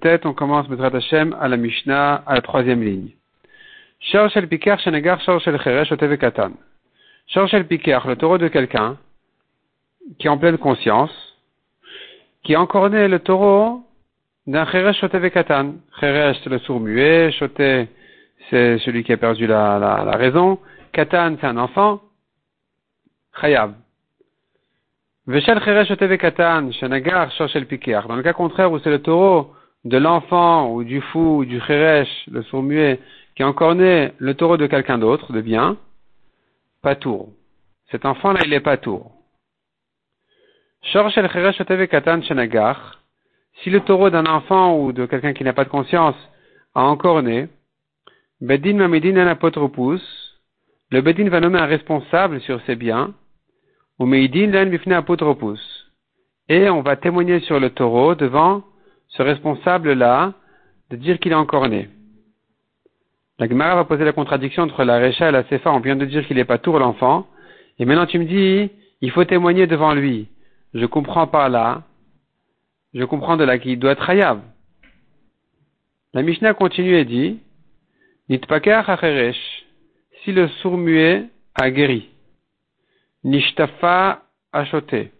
Tête, on commence Bezrat Hashem à la Mishnah, à la troisième ligne. Shor Shel Pikar Shenegar Shor Shel Katan. Shel le taureau de quelqu'un, qui est en pleine conscience, qui a encore né le taureau d'un Cheresh Katan. Cheresh, c'est le sourd muet, Shote, c'est celui qui a perdu la, la, la raison, Katan, c'est un enfant, Chayav. Dans le cas contraire où c'est le taureau de l'enfant ou du fou ou du cheresh, le sourd muet, qui a encore né le taureau de quelqu'un d'autre, de bien, pas tour. Cet enfant-là, il est pas tour. Si le taureau d'un enfant ou de quelqu'un qui n'a pas de conscience a encore né, Bedin Mamidin apotropus, le Bedin va nommer un responsable sur ses biens, et on va témoigner sur le taureau devant ce responsable-là de dire qu'il est encore né. La Gemara va poser la contradiction entre la Recha et la Sefa. On vient de dire qu'il n'est pas tour l'enfant. Et maintenant tu me dis, il faut témoigner devant lui. Je comprends par là. Je comprends de là qu'il doit être Hayav. La Mishnah continue et dit, Nitpaker si le sourd muet a guéri. Nishtafa achoté,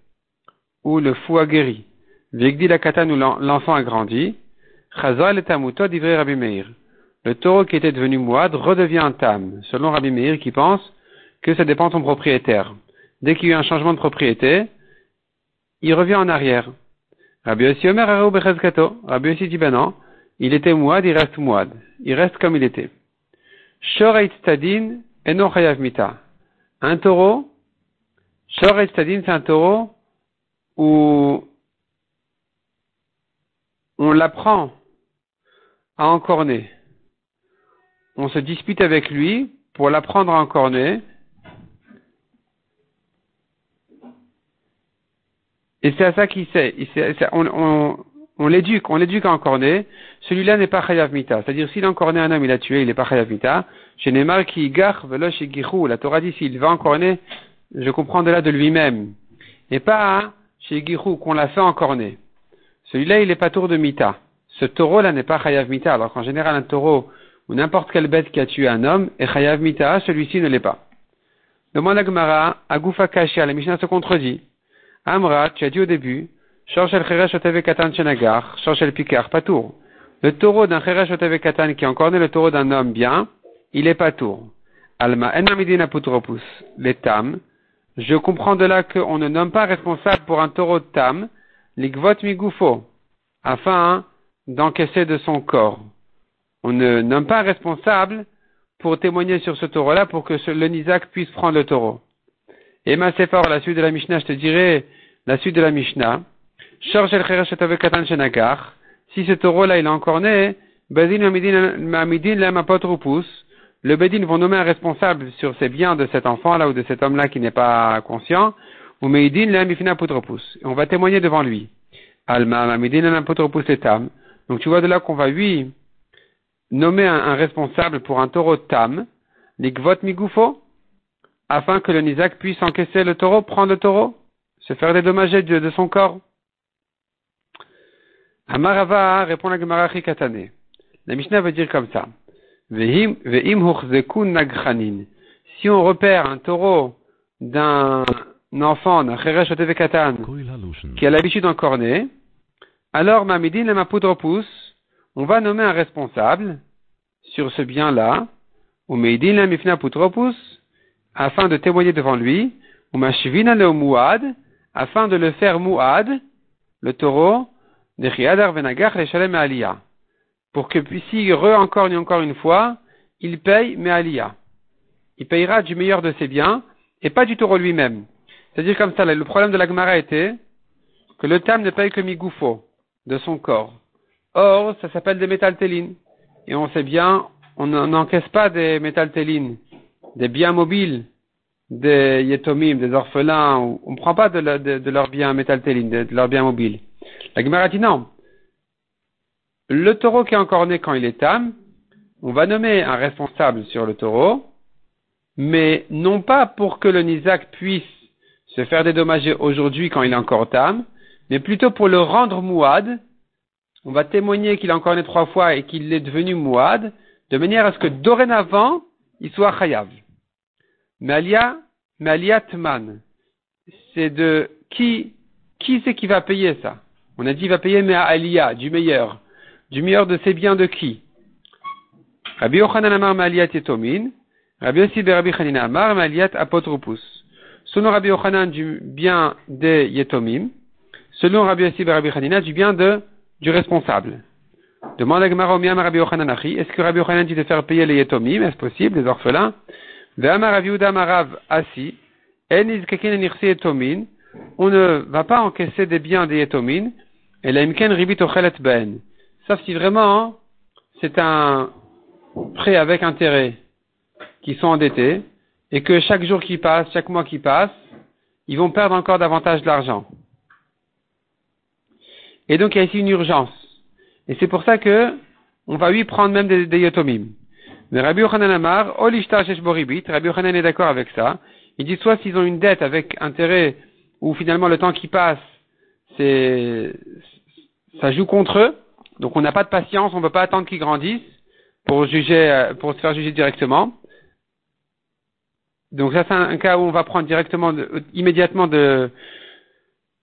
ou le fou a guéri. Vigdi la katan où l'enfant a grandi. Chazal et amuto d'ivrei Rabbi Meir. Le taureau qui était devenu mouad redevient un tam, selon Rabbi Meir qui pense que ça dépend de son propriétaire. Dès qu'il y a eu un changement de propriété, il revient en arrière. Rabbi Yossi Omer Rabbi dit ben non, il était mouad, il reste mouad. Il reste comme il était. Mita. Un taureau Shor et c'est un taureau où on l'apprend à encorner? On se dispute avec lui pour l'apprendre à encorner. Et c'est à ça qu'il sait. on, l'éduque, on l'éduque à encorner. Celui-là n'est pas chayav mita. C'est-à-dire, s'il a encorné un homme, il a tué, il n'est pas chayav mita. Chez Neymar qui gar velosh et La Torah dit s'il va encorner, je comprends de là de lui-même, et pas chez Girou qu'on l'a fait encorner. Celui-là, il n'est pas tour de Mita. Ce taureau-là n'est pas Chayav Mita, alors qu'en général, un taureau ou n'importe quelle bête qui a tué un homme est Chayav Mita, celui-ci ne l'est pas. Demande à Gemara, Agoufa Kashia, la Mishnah se contredit. Amra, tu as dit au début, Shorshel Cheresh Oteve Katan Shenagar, Shorshel Pikar, tour. Le taureau d'un Cheresh Oteve Katan qui a encorné le taureau d'un homme bien, il est pas tour. Alma Enamidina Putropus, les je comprends de là qu'on ne nomme pas responsable pour un taureau de tam, l'igvot migoufo, afin d'encaisser de son corps. On ne nomme pas responsable pour témoigner sur ce taureau-là pour que le Nizak puisse prendre le taureau. Et ma fort la suite de la Mishnah, je te dirai la suite de la Mishnah. Si ce taureau-là il est encore né, le Bédine vont nommer un responsable sur ces biens de cet enfant-là ou de cet homme-là qui n'est pas conscient, ou Meidin On va témoigner devant lui. Alma, Meidin etam. Donc tu vois de là qu'on va lui nommer un, responsable pour un taureau tam, afin que le Nizak puisse encaisser le taureau, prendre le taureau, se faire dédommager de, de son corps. Amarava répond la Gemara Katane. La Mishnah veut dire comme ça. Si on repère un taureau d'un enfant, d'un cheresh qui a l'habitude d'encorner, alors mamidin le mapudropus, on va nommer un responsable sur ce bien-là, ou meidin le mifna afin de témoigner devant lui, ou mashvina le muad, afin de le faire muad, le taureau, de chiadar venagach le shalem aliyah pour que s'il re-encorne encore une fois, il paye mais Aliyah. Il payera du meilleur de ses biens et pas du taureau lui-même. C'est-à-dire comme ça, le problème de la Gemara était que le tam ne paye que migoufo de son corps. Or, ça s'appelle des métaltélines. Et on sait bien, on n'encaisse pas des métaltélines, des biens mobiles, des yetomim, des orphelins, on ne prend pas de, leurs biens métaltélines, de, de leurs biens mobiles. La Gemara dit non le taureau qui est encore né quand il est tam, on va nommer un responsable sur le taureau, mais non pas pour que le Nizak puisse se faire dédommager aujourd'hui quand il est encore tam, mais plutôt pour le rendre mouad on va témoigner qu'il a encore né trois fois et qu'il est devenu mouad, de manière à ce que dorénavant, il soit chayav. Malia, Maliatman, c'est de qui, qui c'est qui va payer ça? On a dit il va payer mais à Alia, du meilleur. Du meilleur de ses biens de qui Rabbi Yochanan Amar Maliat Etomin, Rabbi Yossi Rabbi Chanina Amar Maliat Apotropus. Selon Rabbi Yochanan du bien des Yetomim, selon Rabbi Yossi Rabbi Chanina du bien de, du responsable. Demande à Gemara Rabbi Yochanan Achi, est-ce que Rabbi Yochanan dit de faire payer les Yetomim, est-ce possible, les orphelins? Ve'amar Rabbi Uda Marav Asi, En Izkakin Nirsi Yetomin, on ne va pas encaisser des biens des Yetomin, et la Imken Ribit Ochelet Ben. Sauf si vraiment, c'est un prêt avec intérêt qui sont endettés, et que chaque jour qui passe, chaque mois qui passe, ils vont perdre encore davantage d'argent. Et donc il y a ici une urgence. Et c'est pour ça que on va lui prendre même des, des. Mais Rabbi Yochanan Amar, Olishta Boribit, Rabbi Yochanan est d'accord avec ça. Il dit soit s'ils ont une dette avec intérêt, ou finalement le temps qui passe, c'est, ça joue contre eux, donc on n'a pas de patience, on ne peut pas attendre qu'ils grandissent pour juger, euh, pour se faire juger directement. Donc ça c'est un cas où on va prendre directement, immédiatement de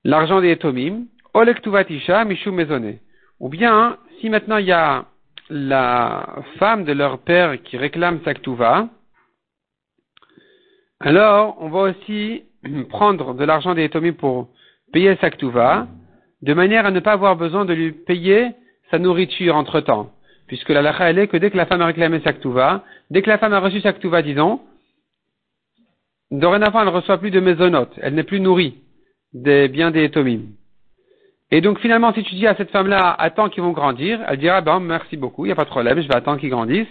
l'argent des etomim. Maisonné. Ou bien, si maintenant il y a la femme de leur père qui réclame Saktuva, alors on va aussi prendre de l'argent des etomim pour payer Saktuva, de manière à ne pas avoir besoin de lui payer sa nourriture entre temps. Puisque la lacha, elle est que dès que la femme a réclamé Saktuva, dès que la femme a reçu Saktuva, disons, dorénavant, elle ne reçoit plus de maisonnotes, elle n'est plus nourrie des biens des Etomim. Et donc finalement, si tu dis à cette femme-là, attends qu'ils vont grandir, elle dira, ben merci beaucoup, il n'y a pas de problème, je vais attendre qu'ils grandissent.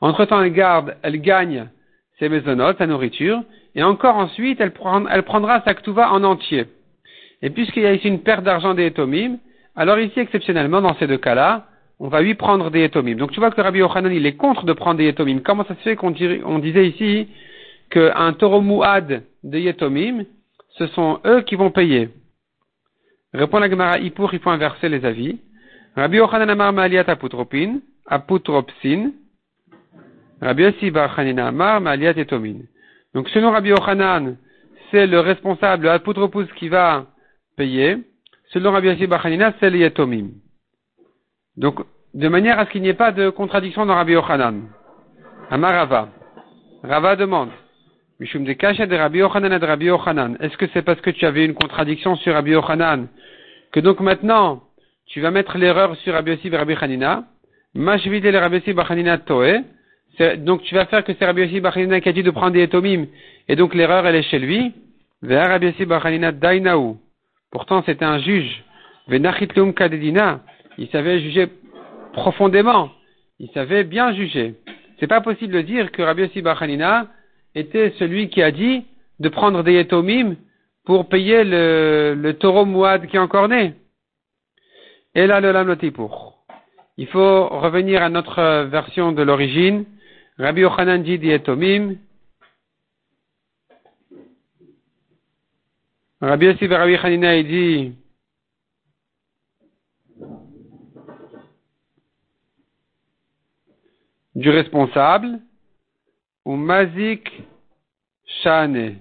Entre-temps, elle garde, elle gagne ses maisonnotes, sa nourriture, et encore ensuite, elle, prendra sa ktuva en entier. Et puisqu'il y a ici une perte d'argent des Etomim, alors ici, exceptionnellement, dans ces deux cas-là, on va lui prendre des Etomim. Donc tu vois que Rabbi Yochanan, il est contre de prendre des Etomim. Comment ça se fait qu'on disait ici qu'un taureau mouad de Yetomim, ce sont eux qui vont payer? Répond la Gemara il faut inverser les avis. Rabbi Yochanan Amar Maliat Aputropin, Aputropsin. Rabbi Yossi Bar Amar Maliat Etomin. Donc selon Rabbi Yochanan, c'est le responsable, Aputropus, qui va payer. Selon Rabbi Yossi Bar c'est le Yetomim. Donc, de manière à ce qu'il n'y ait pas de contradiction dans Rabbi Yochanan. Amarava. Rava demande. Mishum de de Rabbi Yochanan de Rabbi Yochanan. Est-ce que c'est parce que tu avais une contradiction sur Rabbi Yochanan que donc maintenant tu vas mettre l'erreur sur Rabbi Yossi et Rabbi Hanina? Mashvide le Rabbi Yossi Hanina Toe. Donc tu vas faire que c'est Rabbi Yossi Hanina qui a dit de prendre des et donc l'erreur elle est chez lui. Vers Rabbi Yossi Hanina Dainaou. Pourtant c'était un juge. Venachitlum Kadedina il savait juger profondément, il savait bien juger. C'est pas possible de dire que Rabbi Yossi Bachanina était celui qui a dit de prendre des etomim pour payer le, taureau mouad qui est encore né. Et là, le lamoti pour. Il faut revenir à notre version de l'origine. Rabbi Yochanan dit des etomim. Rabbi Yossi Rabbi Hanina dit du responsable, ou mazik shane.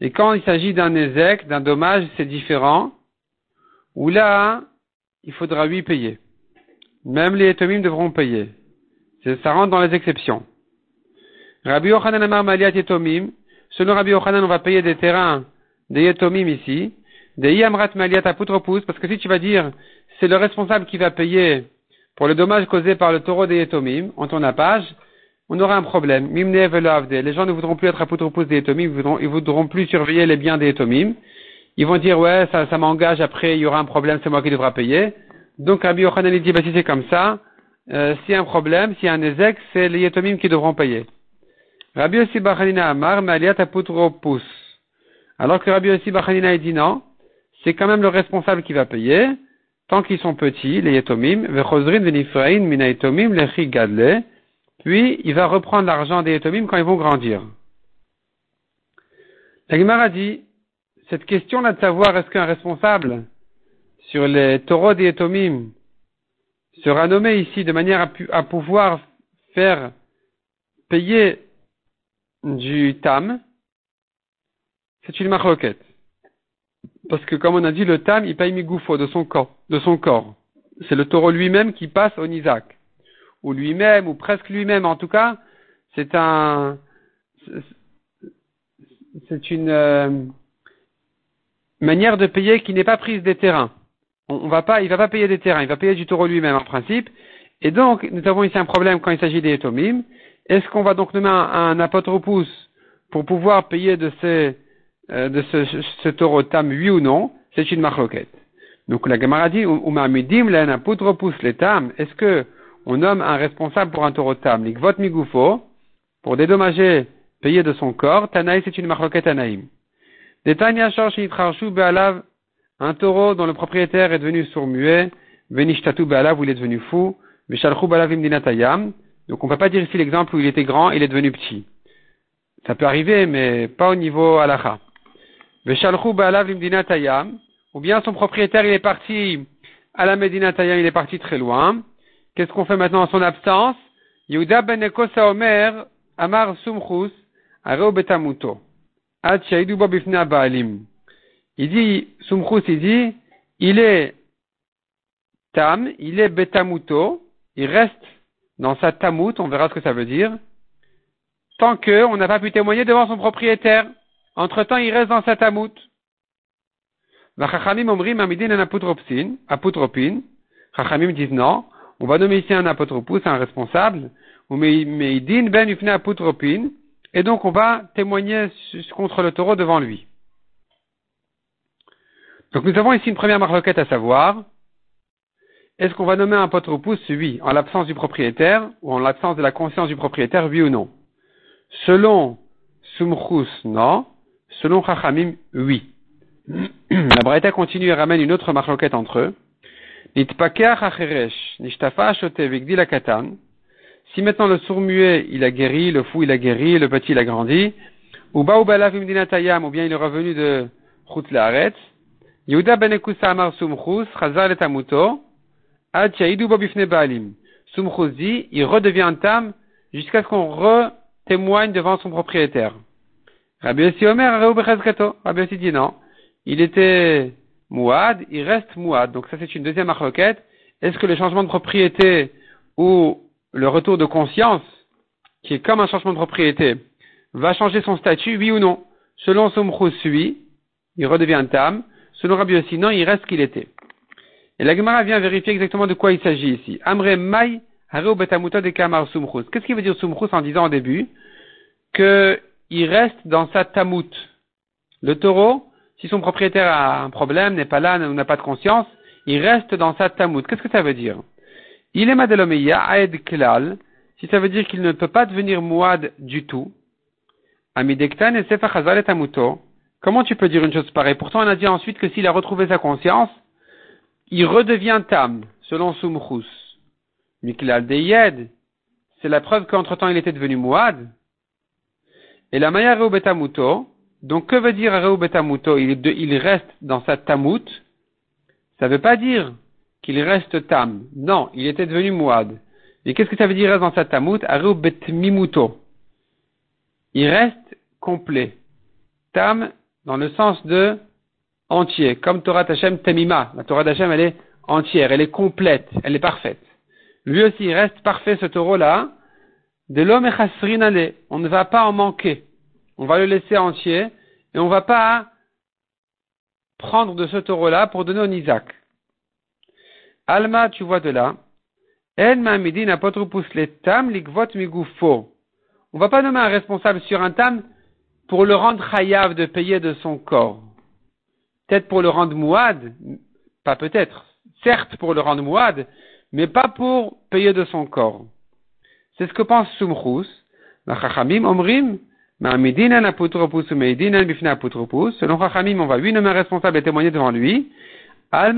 Et quand il s'agit d'un ézec, d'un dommage, c'est différent, où là, il faudra lui payer. Même les etomim devront payer. Ça rentre dans les exceptions. Rabbi Yochanan Amar Maliat Etomim, selon Rabbi Yochanan, on va payer des terrains des etomim ici, des Yamrat Maliat Aputropus, parce que si tu vas dire, c'est le responsable qui va payer pour le dommage causé par le taureau des Yetomim, on tourne la page, on aura un problème. Les gens ne voudront plus être apotropos des Yetomim, ils voudront, ils voudront plus surveiller les biens des Yetomim. Ils vont dire, ouais, ça, ça m'engage, après, il y aura un problème, c'est moi qui devra payer. Donc, Rabbi Yochanan, dit, bah, si c'est comme ça, euh, s'il y a un problème, s'il y a un ézec, c'est les Yetomim qui devront payer. Rabbi Yossi Bachanina Amar. Alors que Rabbi Yossi Bachanina, dit non, c'est quand même le responsable qui va payer tant qu'ils sont petits, les yetomim, gadle, puis il va reprendre l'argent des yetomim quand ils vont grandir. La Gemara dit, cette question-là de savoir est-ce qu'un responsable sur les taureaux des sera nommé ici de manière à, pouvoir faire payer du tam, c'est une marloquette. Parce que comme on a dit, le tam, il paye migoufo de son corps. De son corps. C'est le taureau lui-même qui passe au Nizak. Ou lui-même, ou presque lui-même. En tout cas, c'est un, c'est une euh, manière de payer qui n'est pas prise des terrains. On, va pas, il va pas payer des terrains, il va payer du taureau lui-même en principe. Et donc, nous avons ici un problème quand il s'agit des etomim. Est-ce qu'on va donc nommer un, un apotropous pour pouvoir payer de, ces, euh, de ce, ce, taureau tam, oui ou non? C'est une marloquette. Donc la Gemara dit, est-ce que on nomme un responsable pour un taureau tam, l'ikvot migufo, pour dédommager, payer de son corps, Tanaï c'est une marloquette anaïm. Des Tanya Be'alav, un taureau dont le propriétaire est devenu sourd-muet, Venishtatu Be'alav où il est devenu fou, Veshalchu Be'alav Imdinatayam. Donc on ne peut pas dire ici l'exemple où il était grand, il est devenu petit. Ça peut arriver, mais pas au niveau Imdinatayam, ou bien son propriétaire il est parti à la Medinatayam, il est parti très loin. Qu'est-ce qu'on fait maintenant en son absence? Yehuda ben Amar Sumchus, Areo Betamuto. Il dit, Sumchus, il dit, il est tam, il est betamuto, il reste dans sa tamout, on verra ce que ça veut dire, tant qu'on n'a pas pu témoigner devant son propriétaire. Entre temps, il reste dans sa tamout. Chachamim omrim amidin en apotropin. Chachamim disent non, on va nommer ici un apotropus, un responsable, ou meidin ben ufne apotropin, et donc on va témoigner contre le taureau devant lui. Donc nous avons ici une première marloquette à savoir. Est-ce qu'on va nommer un potropous Oui, en l'absence du propriétaire ou en l'absence de la conscience du propriétaire, oui ou non? Selon Sumchus, non. Selon Chachamim, oui. La Braïta continue et ramène une autre marloquette entre eux. Si maintenant le sourd-muet, il a guéri, le fou, il a guéri, le petit, il a grandi, ou ou bien il est revenu de Chut Laaretz, Yehuda ben Amar Sumchus, Sumchus dit, il redevient tam jusqu'à ce qu'on re-témoigne devant son propriétaire. Rabbi Yossi Omer, Rabbi Yossi dit non. Il était Mouad, il reste Mouad. Donc ça c'est une deuxième requête. Est-ce que le changement de propriété ou le retour de conscience, qui est comme un changement de propriété, va changer son statut, oui ou non? Selon Somchus, oui, il redevient tam. Selon Rabbi Yossi, non, il reste qu'il était. Et la Gemara vient vérifier exactement de quoi il s'agit ici. Amre Mai de Kamar Sumchus. Qu'est-ce qu'il veut dire Sumchus en disant au début qu'il reste dans sa tamout Le taureau, si son propriétaire a un problème, n'est pas là, n'a pas de conscience, il reste dans sa tamout. Qu'est-ce que ça veut dire? Il est Madelomeya, Aed Klal, si ça veut dire qu'il ne peut pas devenir Mouad du tout. Amidektan et Tamuto. Comment tu peux dire une chose pareille? Pourtant, on a dit ensuite que s'il a retrouvé sa conscience, il redevient Tam, selon Sumchus. Miklal Deyed, c'est la preuve qu'entre temps il était devenu Mouad. Et la Maya Reubetamuto, donc que veut dire Reubetamuto il, il reste dans sa Tamut. Ça ne veut pas dire qu'il reste tam. Non, il était devenu mouad. Et qu'est-ce que ça veut dire reste dans sa tamout bet mimuto. Il reste complet. Tam dans le sens de entier, comme Torah Tachem Temima. La Torah Tachem, elle est entière, elle est complète, elle est parfaite. Lui aussi, il reste parfait ce taureau-là. De l'homme et On ne va pas en manquer. On va le laisser entier et on ne va pas prendre de ce taureau-là pour donner au Isaac. Alma, tu vois de là. En le tam likvot migufo. On va pas nommer un responsable sur un tam pour le rendre chayav de payer de son corps. Peut-être pour le rendre mouad, pas peut-être, certes pour le rendre mouad, mais pas pour payer de son corps. C'est ce que pense Sumchus. Omrim. Selon Chachamim, on va lui nommer responsable et témoigner devant lui. Donc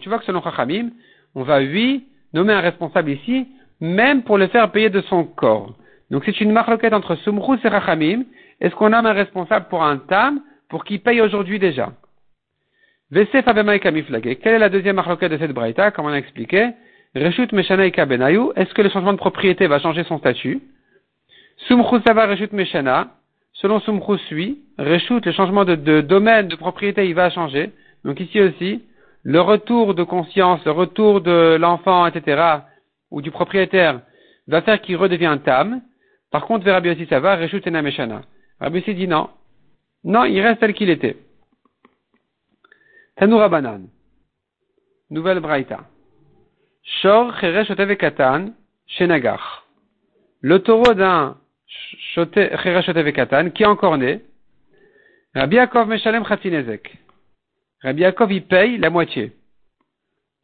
tu vois que selon Chachamim, on va lui nommer un responsable ici, même pour le faire payer de son corps. Donc c'est une marloquette entre Sumrus et Chachamim. Est-ce qu'on nomme un responsable pour un tam pour qu'il paye aujourd'hui déjà Vesef Quelle est la deuxième marloquette de cette braïta, comme on a expliqué? Reshut Meshana Benayu. Est-ce que le changement de propriété va changer son statut? Sumchus Sava Reshut Meshana. Selon Sumchus suit, Reshut, le changement de, domaine de propriété, il va changer. Donc ici aussi, le retour de conscience, le retour de l'enfant, etc., ou du propriétaire, va faire qu'il redevient tam. Par contre, aussi ça va, Reshut Ena Meshana. Rabbi dit non. Non, il reste tel qu'il était. Tanoura Banan. Nouvelle Braïta. Shor Cheresh Katan Shenagar. Le taureau d'un Cheresh Katan qui est encore né. Rabbi Yaakov Meshalem Khatinezek. Rabbi Yaakov, il paye la moitié.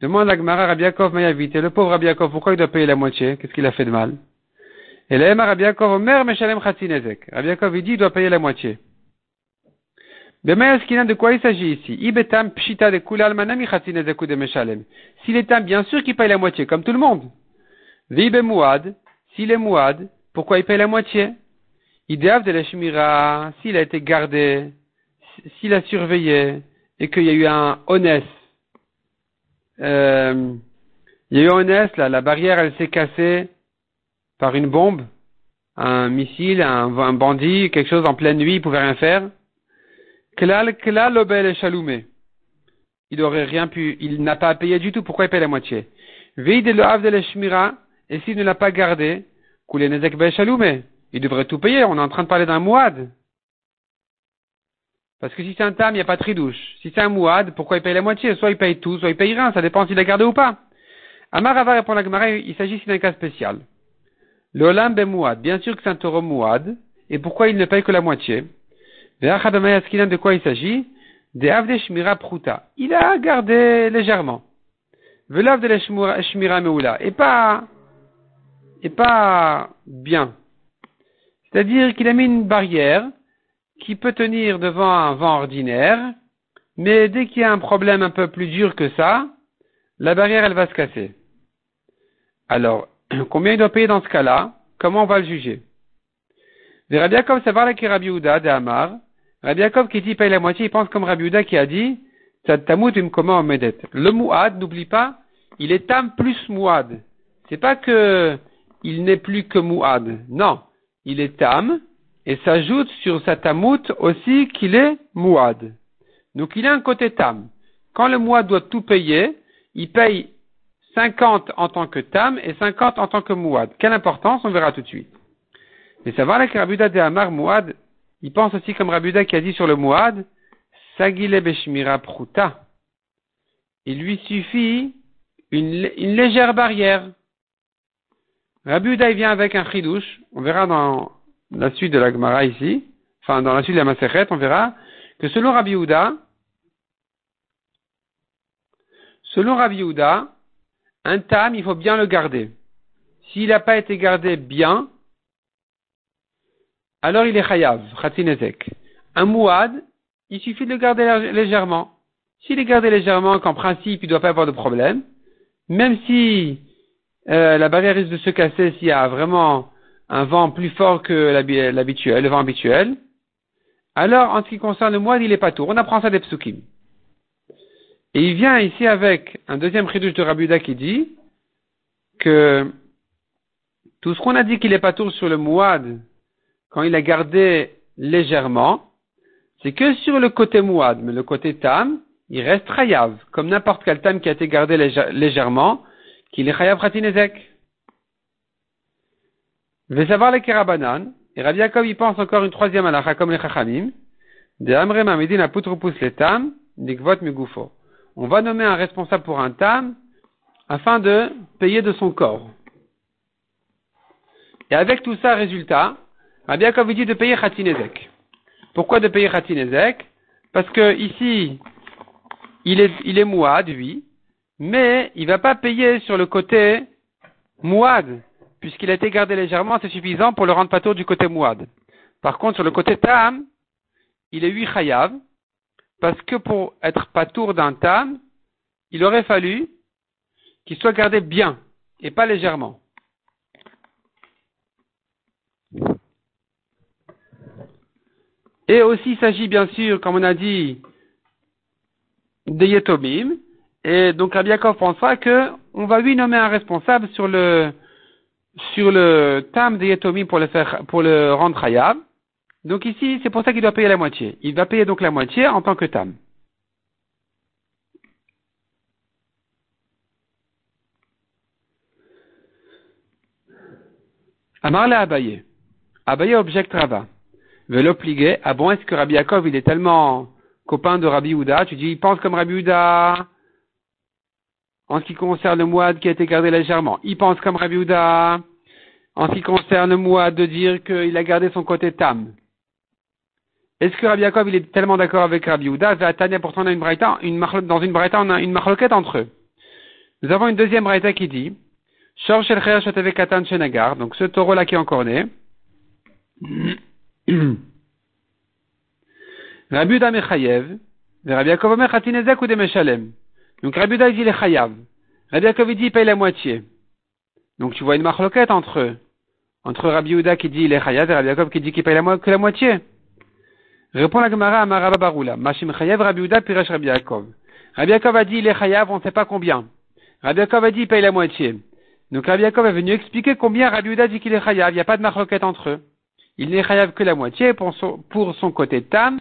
Demande à Gmara, Rabbi Yaakov Mayavite, le pauvre Rabbi Yaakov, pourquoi il doit payer la moitié? Qu'est-ce qu'il a fait de mal? Et là, Rabbi Yaakov, Omer Meshalem Khatinezek. Rabbi Yaakov, il dit, il doit payer la moitié. De quoi il s'agit ici? Ibetam pshita de de. S'il est un, bien sûr qu'il paye la moitié, comme tout le monde. Vibe muad, s'il est muad, pourquoi il paye la moitié? Ideav de la shmira, s'il a été gardé, s'il a surveillé, et qu'il y a eu un honnête, euh, il y a eu un honnête, là, la barrière elle s'est cassée par une bombe, un missile, un, un bandit, quelque chose en pleine nuit, il pouvait rien faire. Klal, klal, obel et chaloumé. Il aurait rien pu, il n'a pas à payer du tout, pourquoi il paye la moitié? Veide le de et s'il ne l'a pas gardé, koulé nezek. Il devrait tout payer, on est en train de parler d'un mouad. Parce que si c'est un tam, il n'y a pas de tridouche. Si c'est un mouad, pourquoi il paye la moitié? Soit il paye tout, soit il paye rien, ça dépend s'il l'a gardé ou pas. Amar répond la Gemara, il s'agit ici d'un cas spécial. Le olam ben mouad, bien sûr que c'est un taureau mouad, et pourquoi il ne paye que la moitié? De quoi il s'agit? Des Avde Shmira Pruta. Il a gardé légèrement. Velav de Shmira Meula. Et pas, et pas bien. C'est-à-dire qu'il a mis une barrière qui peut tenir devant un vent ordinaire, mais dès qu'il y a un problème un peu plus dur que ça, la barrière elle va se casser. Alors, combien il doit payer dans ce cas-là? Comment on va le juger? Rabbi Yaakov Savar de Amar, Rabbi Yaakov qui dit paye la moitié, il pense comme Rabbi Uda qui a dit Le Mouad, n'oublie pas, il est Tam plus Mouad. C'est pas que il n'est plus que Mouad. Non. Il est Tam et s'ajoute sur sa Tamout aussi qu'il est Mouad. Donc il a un côté Tam. Quand le Mouad doit tout payer, il paye 50 en tant que Tam et 50 en tant que Mouad. Quelle importance? On verra tout de suite. Mais savoir que Rabbi de Amar Mouad, il pense aussi comme Rabuda qui a dit sur le Mouad, Sagile Beshmira Pruta. Il lui suffit une, légère barrière. Rabuda il vient avec un chidouche. On verra dans la suite de la Gemara ici, enfin dans la suite de la Maseret, on verra que selon Rabbi selon Rabbi un tam, il faut bien le garder. S'il n'a pas été gardé bien, alors il est chayav, khatinezek. Un mouad, il suffit de le garder légèrement. S'il est gardé légèrement, qu'en principe il ne doit pas avoir de problème, même si euh, la barrière risque de se casser s'il y a vraiment un vent plus fort que l'habituel, le vent habituel, alors en ce qui concerne le mouad, il est pas tout. On apprend ça des psukim. Et il vient ici avec un deuxième chidouche de Rabuda qui dit que tout ce qu'on a dit qu'il est pas tour sur le mouad, quand il a gardé légèrement, c'est que sur le côté mouad, mais le côté tam, il reste chayav, comme n'importe quel tam qui a été gardé légèrement, qu'il est chayav khatinezek. Je vais savoir les kerabanan, et Rabbi Yaakov il pense encore une troisième halakha comme les chachamim, de amre mamidin poutre-pousse les tam, nikvot migufo. On va nommer un responsable pour un tam, afin de payer de son corps. Et avec tout ça, résultat, Rabbi Yaakov dit de payer Khatinezek. Pourquoi de payer Khatinezek Parce que ici, il est, il est mouad, lui, mais il va pas payer sur le côté mouad, puisqu'il a été gardé légèrement, c'est suffisant pour le rendre patour du côté mouad. Par contre, sur le côté tam, il est huit chayav, parce que pour être patour d'un tam, il aurait fallu qu'il soit gardé bien, et pas légèrement. Et aussi, il s'agit bien sûr, comme on a dit, des Yetomim. Et donc Rabbi Yaakov pensera que on va lui nommer un responsable sur le sur le tam des Yetomim pour le faire pour le rendre Hayab. Donc ici, c'est pour ça qu'il doit payer la moitié. Il va payer donc la moitié en tant que tam. Amarle Abaye. Abaye objecte Rava. Velo pligué. Ah bon, est-ce que Rabbi Yaakov, il est tellement copain de Rabbi Houda Tu dis, il pense comme Rabbi Houda en ce qui concerne le mouad qui a été gardé légèrement. Il pense comme Rabbi Houda en ce qui concerne le de dire qu'il a gardé son côté tam. Est-ce que Rabbi Yaakov, il est tellement d'accord avec Rabbi Houda? Tania, pourtant, on a une braïta, une dans une braïta, on a une marloquette entre eux. Nous avons une deuxième braïta qui dit, donc ce taureau-là qui est encore né. Rabbi Uda Mechayev, Rabbi Yaakov Omer Chatinezek ou Meshalem. Donc Rabbi Uda dit il Chayav. Rabbi Yaakov dit paye la moitié. Donc tu vois une marloquette entre eux. Entre Rabbi Uda qui dit il est Chayav et Rabbi Yaakov qui dit qu'il paye la, que la moitié. Répond la Gemara à Maraba Baroula. Mashim Chayav Rabbi Uda Piresh Rabbi Yaakov. Rabbi Yaakov a dit il est Chayav, on ne sait pas combien. Rabbi Yaakov a dit il paye la moitié. Donc Rabbi Yaakov est venu expliquer combien Rabbi Uda dit qu'il est chayav. Il n'y a pas de marloquette entre eux. Il n'est chayav que la moitié pour son, côté tam,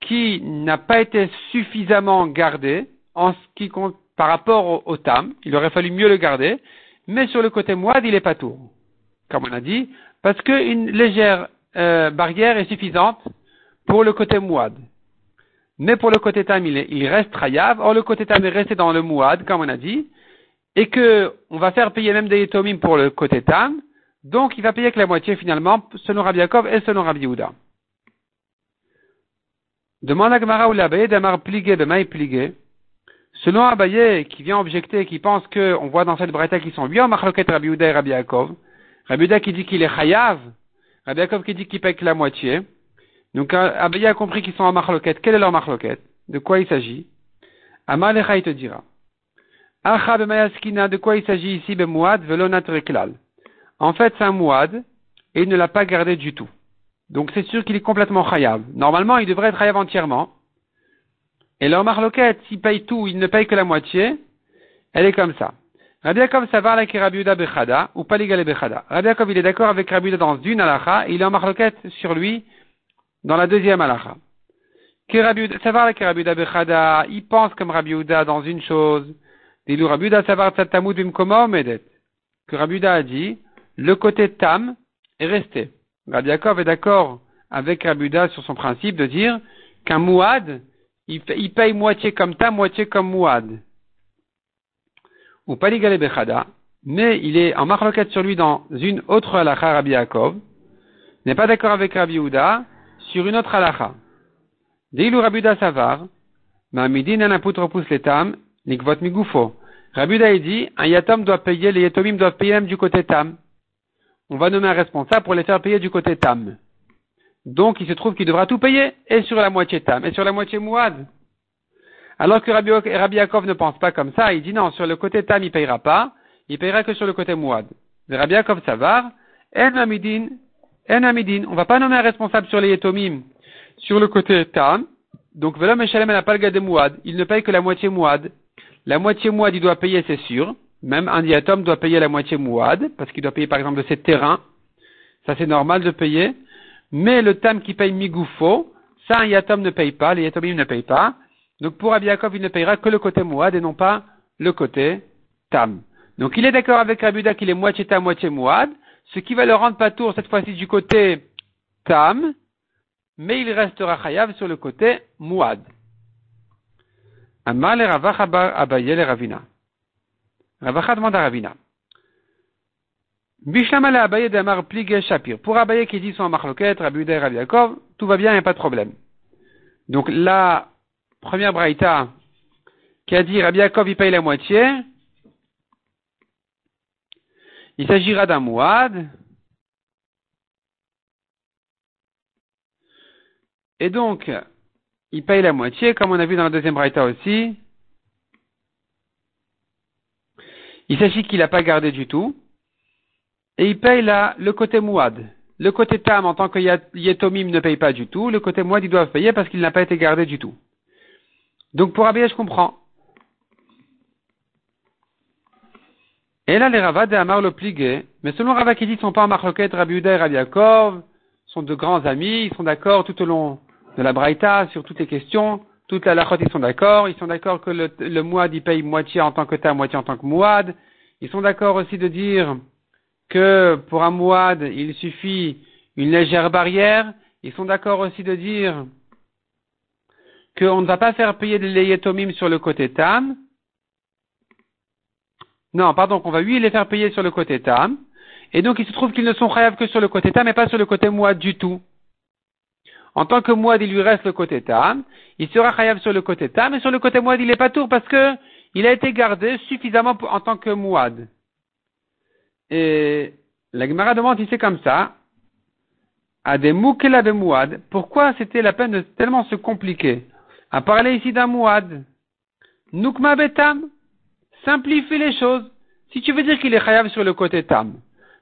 qui n'a pas été suffisamment gardé en ce qui compte par rapport au, tam. Il aurait fallu mieux le garder. Mais sur le côté moide, il est pas tout. Comme on a dit. Parce qu'une légère euh, barrière est suffisante pour le côté mouad. Mais pour le côté tam, il, reste chayav. Or, le côté tam est resté dans le mouad, comme on a dit et que on va faire payer même des yetomim pour le côté tam, donc il va payer que la moitié finalement, selon Rabbi Yaakov et selon Rabbi Yehuda. Demande à Gemara ou l'Abaye d'Amar pligué, de maï. Selon Abaye, qui vient objecter, qui pense que, on voit dans cette breta qui sont bien machloket Rabbi Yehuda et Rabbi Yaakov. Rabbi Yehuda qui dit qu'il est chayav, Rabbi Yaakov qui dit qu'il paye que la moitié. Donc Abaye a compris qu'ils sont en machloket. Quelle est leur machloket De quoi il s'agit? Amar il te dira de quoi il s'agit ici, En fait, c'est un mouad, et il ne l'a pas gardé du tout. Donc c'est sûr qu'il est complètement chayav. Normalement, il devrait être chayav entièrement. Et leur marloquette, s'il paye tout, il ne paye que la moitié, elle est comme ça. Rabbi savar Rabbi Bechada, ou Paligale Bechada. Rabbi il est d'accord avec Rabbi dans une alacha, et il est en marloquette sur lui dans la deuxième alacha. Savar avec Rabbi Bechada, il pense comme Rabbi dans une chose, que Rabuda a dit, le côté tam est resté. Rabbi Yaakov est d'accord avec Rabuda sur son principe de dire qu'un mouad, il, paye moitié comme tam, moitié comme mouad. Ou paligale bechada, mais il est en marloquette sur lui dans une autre halakha, Rabbi Yaakov, n'est pas d'accord avec Rabbi Yehuda sur une autre halakha. Deilu Rabuda savar, ma'amidin anaputropus letam, Nikvot migufo. Rabbi dit, un yatom doit payer, les yatomim doivent payer même du côté tam. On va nommer un responsable pour les faire payer du côté tam. Donc, il se trouve qu'il devra tout payer, et sur la moitié tam, et sur la moitié mouad. Alors que Rabbi, ne pense pas comme ça, il dit non, sur le côté tam, il payera pas, il payera que sur le côté mouad. Le Rabbi Yaakov savar, en amidin, en on va pas nommer un responsable sur les yatomim, sur le côté tam, donc Velam Meshalem n'a pas le de mouad, il ne paye que la moitié mouad. La moitié mouad, il doit payer, c'est sûr. Même un diatom doit payer la moitié mouad, parce qu'il doit payer par exemple de ses terrains. Ça, c'est normal de payer. Mais le tam qui paye migoufo, ça, un yatom ne paye pas, les yatomim ne payent pas. Donc pour Abiakov, il ne payera que le côté mouad et non pas le côté tam. Donc il est d'accord avec Rabuda qu'il est moitié tam, moitié mouad, ce qui va le rendre pas tour cette fois-ci du côté tam, mais il restera chayav sur le côté mouad. Ravacha Abaye le Ravina. Ravacha demande à Ravina. Bishlama le Abaye d'Amar Plige Shapir. Pour Abaye qui dit son marloquette, Rabbi et Rabbi Yaakov, tout va bien, il n'y a pas de problème. Donc la première braïta qui a dit Rabbi Yaakov il paye la moitié, il s'agira d'un mouad. Et donc, il paye la moitié, comme on a vu dans la deuxième braïta aussi. Il s'agit qu'il n'a pas gardé du tout. Et il paye là le côté mouad. Le côté tam, en tant que yetomim, ne paye pas du tout. Le côté mouad, ils doivent payer parce qu'il n'a pas été gardé du tout. Donc pour Rabbi je comprends. Et là, les Ravad et Amar le mais selon Rava qui dit, ils sont pas en marloquette, Rabbi Uda et Rabbi Yaakov, sont de grands amis, ils sont d'accord tout au long de la Braïta sur toutes les questions, toute la lachot, ils sont d'accord, ils sont d'accord que le, le Mouad, il paye moitié en tant que ta, moitié en tant que Mouad, ils sont d'accord aussi de dire que pour un Mouad, il suffit une légère barrière, ils sont d'accord aussi de dire qu'on ne va pas faire payer les Yetomim sur le côté Tam, non, pardon, qu'on va lui les faire payer sur le côté Tam. Et donc il se trouve qu'ils ne sont chayav que sur le côté Tam et pas sur le côté Mouad du tout. En tant que Mouad, il lui reste le côté Tam. Il sera chayav sur le côté Tam et sur le côté Mouad, il n'est pas tour parce que il a été gardé suffisamment en tant que Mouad. Et la Gemara demande ici comme ça, à des Moukela de Mouad, pourquoi c'était la peine de tellement se compliquer? À parler ici d'un Mouad Nukma Betam Simplifie les choses. Si tu veux dire qu'il est chayav sur le côté tam,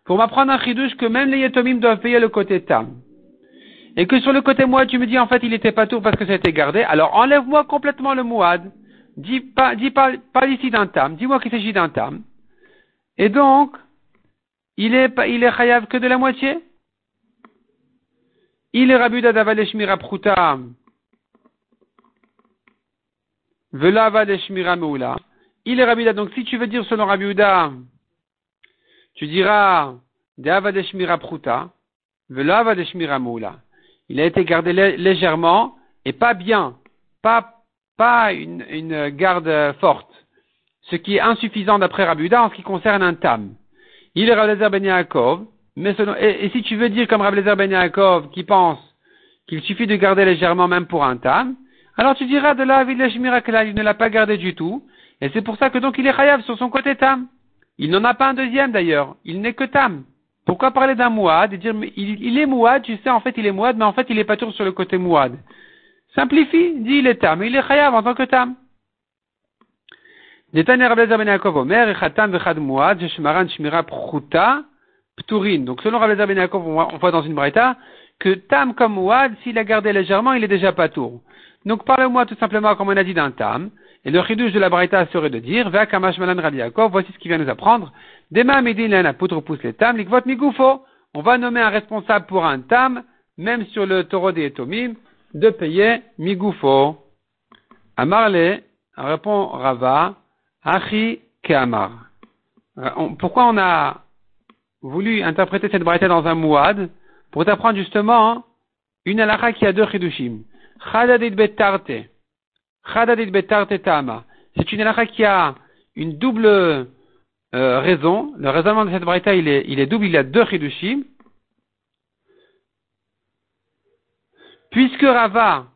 pour m'apprendre un chidouche que même les yetomim doivent payer le côté tam, et que sur le côté moi tu me dis en fait il était pas tout parce que ça a été gardé, alors enlève-moi complètement le mouad. Dis pas, dis pas, pas ici d'un tam, dis-moi qu'il s'agit d'un tam. Et donc, il est, il est chayav que de la moitié? Il est rabu d'avaleshmira pruta. Vela valeshmira meula. Il est Rabbi Donc, si tu veux dire selon Rabbi tu diras Deavadeshmira Pruta, Velavadeshmira Moula. Il a été gardé légèrement et pas bien, pas, pas une, une garde forte. Ce qui est insuffisant d'après Rabbi en ce qui concerne un tam. Il est Rabbi Ben Yaakov, mais selon, et, si tu veux dire comme Rabbi Ben qui pense qu'il suffit de garder légèrement même pour un tam, alors tu diras de la Shmira il ne l'a pas gardé du tout, et c'est pour ça que donc il est chayav sur son côté tam. Il n'en a pas un deuxième d'ailleurs. Il n'est que tam. Pourquoi parler d'un mouad et dire il, est mouad, tu sais en fait il est mouad, mais en fait il est pas toujours sur le côté mouad. Simplifie, dis il est tam, il est chayav en tant que tam. Ben Donc selon Rabbi Ben on voit dans une braïta que tam comme mouad, s'il a gardé légèrement, il est déjà pas tour. Donc parle-moi tout simplement comme on a dit d'un tam. Et le chidouche de la Braïta serait de dire, Va kamash malan voici ce qu'il vient nous apprendre. Dema medin la poutre pousse les tam, likvot migufo. On va nommer un responsable pour un tam, même sur le taureau des etomim, de payer migufo. Amarle, répond Rava, achi keamar. Pourquoi on a voulu interpréter cette braïta dans un mouad? Pour t'apprendre justement une halakha qui a deux chidushim. Chadadit betarte. C'est une halakha qui a une double euh, raison. Le raisonnement de cette braïta, il est, il est double, il a deux chidushim. Puisque Rava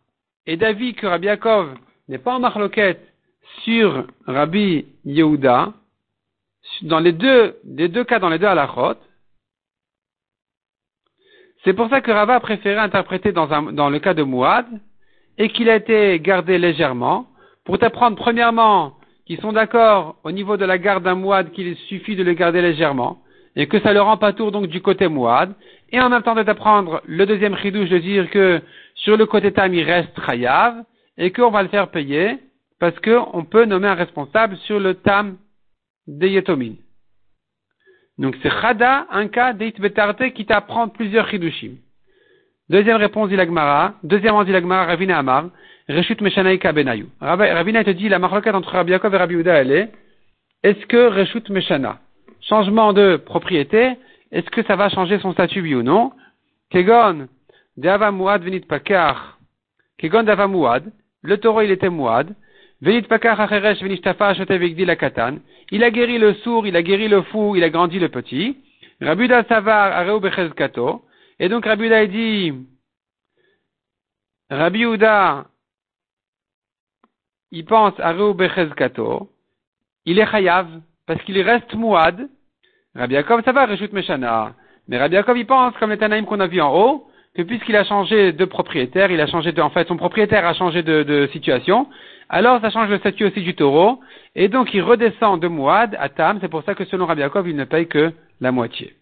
est d'avis que Rabbi Yaakov n'est pas en marloquette sur Rabbi Yehuda, dans les deux, deux cas, dans les deux halachot, c'est pour ça que Rava a préféré interpréter dans, dans le cas de Mouad, et qu'il a été gardé légèrement, pour t'apprendre premièrement qu'ils sont d'accord au niveau de la garde d'un mouad qu'il suffit de le garder légèrement, et que ça le rend pas tour donc du côté mouad, et en même temps de t'apprendre le deuxième chidouche de dire que sur le côté tam il reste chayav, et qu'on va le faire payer, parce qu'on peut nommer un responsable sur le tam des yetomin. Donc c'est chada, un cas d'itbetarte qui t'apprend plusieurs chidushim. Deuxième réponse d'Ilagmara. Deuxièmement d'Ilagmara, Ravina Amar. Reshut Meshanaïka Benayu. Ravina te dit, la marloquette entre Rabbi Yaakov et Rabbi Uda, elle est, est-ce que Reshut Meshana, changement de propriété, est-ce que ça va changer son statut, oui ou non? Kegon, Deava Muad Venit Pakar. Kegon Deava Muad. Le taureau, il était Muad. Venit Pakar Acheresh Venishtafa Vigdi la Katan. Il a guéri le sourd, il a guéri le fou, il a grandi le petit. Rabbi Uda Savar Areu Bechezkato. Et donc Rabbi Uda dit, Rabbi Uda, il pense à Bechezkato, il est chayav, parce qu'il reste mouad. Rabbi Yaakov, ça va, Reshut Meshana. Mais Rabbi Yaakov, il pense, comme les Tanaïm qu'on a vu en haut, que puisqu'il a changé de propriétaire, il a changé de, en fait, son propriétaire a changé de, de situation, alors ça change le statut aussi du taureau, et donc il redescend de Mouad à Tam, c'est pour ça que selon Rabbi Yaakov, il ne paye que la moitié.